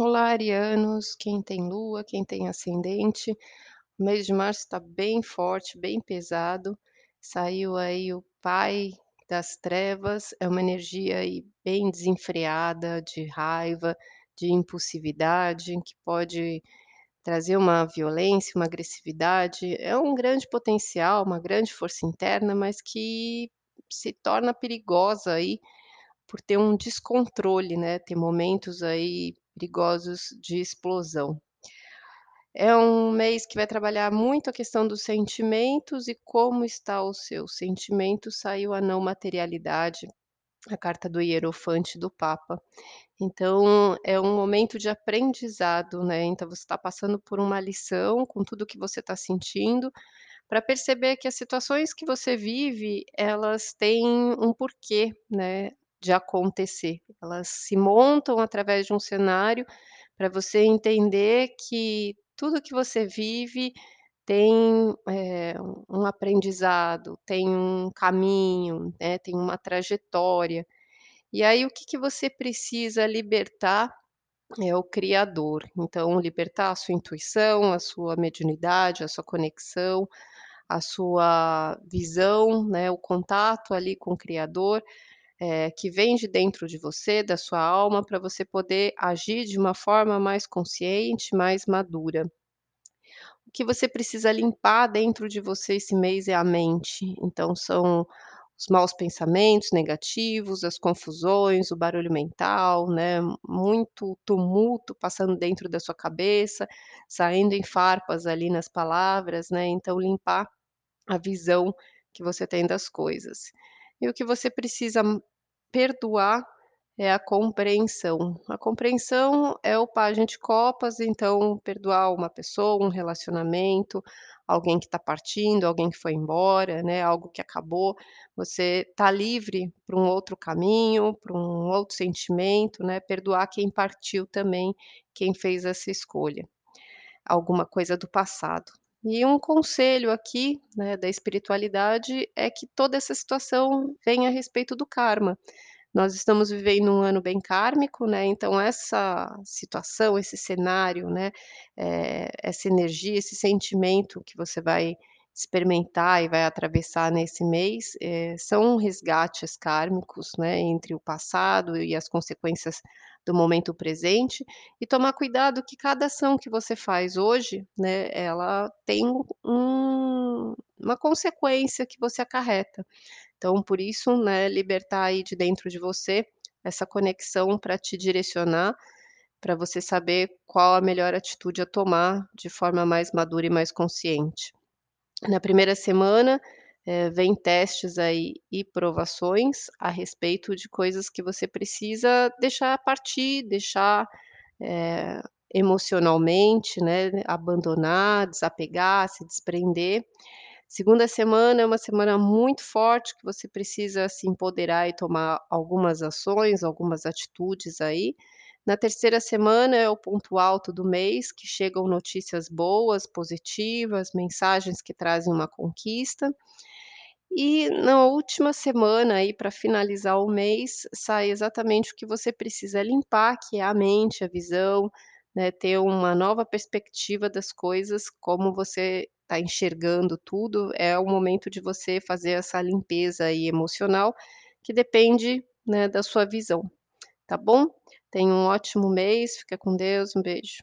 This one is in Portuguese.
Olá, arianos, quem tem lua, quem tem ascendente. O mês de março está bem forte, bem pesado. Saiu aí o pai das trevas, é uma energia aí bem desenfreada, de raiva, de impulsividade, que pode trazer uma violência, uma agressividade. É um grande potencial, uma grande força interna, mas que se torna perigosa aí por ter um descontrole, né, ter momentos aí perigosos de explosão. É um mês que vai trabalhar muito a questão dos sentimentos e como está o seu sentimento, saiu a não materialidade, a carta do hierofante do papa. Então, é um momento de aprendizado, né, então você está passando por uma lição com tudo que você está sentindo, para perceber que as situações que você vive, elas têm um porquê, né, de acontecer. Elas se montam através de um cenário, para você entender que tudo que você vive tem, eh, um aprendizado, tem um caminho, né, tem uma trajetória. E aí o que que você precisa libertar é o criador. Então libertar a sua intuição, a sua mediunidade, a sua conexão, a sua visão, né, o contato ali com o criador, eh, que vem de dentro de você, da sua alma, para você poder agir de uma forma mais consciente, mais madura. O que você precisa limpar dentro de você esse mês é a mente, então são os maus pensamentos negativos, as confusões, o barulho mental, né, muito tumulto passando dentro da sua cabeça, saindo em farpas ali nas palavras, né, então limpar a visão que você tem das coisas. E o que você precisa perdoar é a compreensão. A compreensão é o pajem de copas, então perdoar uma pessoa, um relacionamento, alguém que está partindo, alguém que foi embora, né, algo que acabou, você está livre para um outro caminho, para um outro sentimento, né, perdoar quem partiu também, quem fez essa escolha, alguma coisa do passado. E um conselho aqui, né, da espiritualidade, é que toda essa situação vem a respeito do karma. Nós estamos vivendo um ano bem kármico, né, então essa situação, esse cenário, né, eh, essa energia, esse sentimento que você vai experimentar e vai atravessar nesse mês, eh, são resgates kármicos, né, entre o passado e as consequências do momento presente, e tomar cuidado que cada ação que você faz hoje, né, ela tem um uma consequência que você acarreta. Então por isso, né, libertar aí de dentro de você, essa conexão para te direcionar, para você saber qual a melhor atitude a tomar de forma mais madura e mais consciente. Na primeira semana, eh, vem testes aí e provações a respeito de coisas que você precisa deixar partir, deixar, eh, emocionalmente, né, abandonar, desapegar, se desprender. Segunda semana é uma semana muito forte que você precisa se empoderar e tomar algumas ações, algumas atitudes aí. Na terceira semana é o ponto alto do mês, que chegam notícias boas, positivas, mensagens que trazem uma conquista. E na última semana aí para finalizar o mês, sai exatamente o que você precisa limpar, que é a mente, a visão, né, ter uma nova perspectiva das coisas, como você está enxergando tudo, é o momento de você fazer essa limpeza aí emocional, que depende, né, da sua visão, tá bom? Tenha um ótimo mês, fica com Deus, um beijo.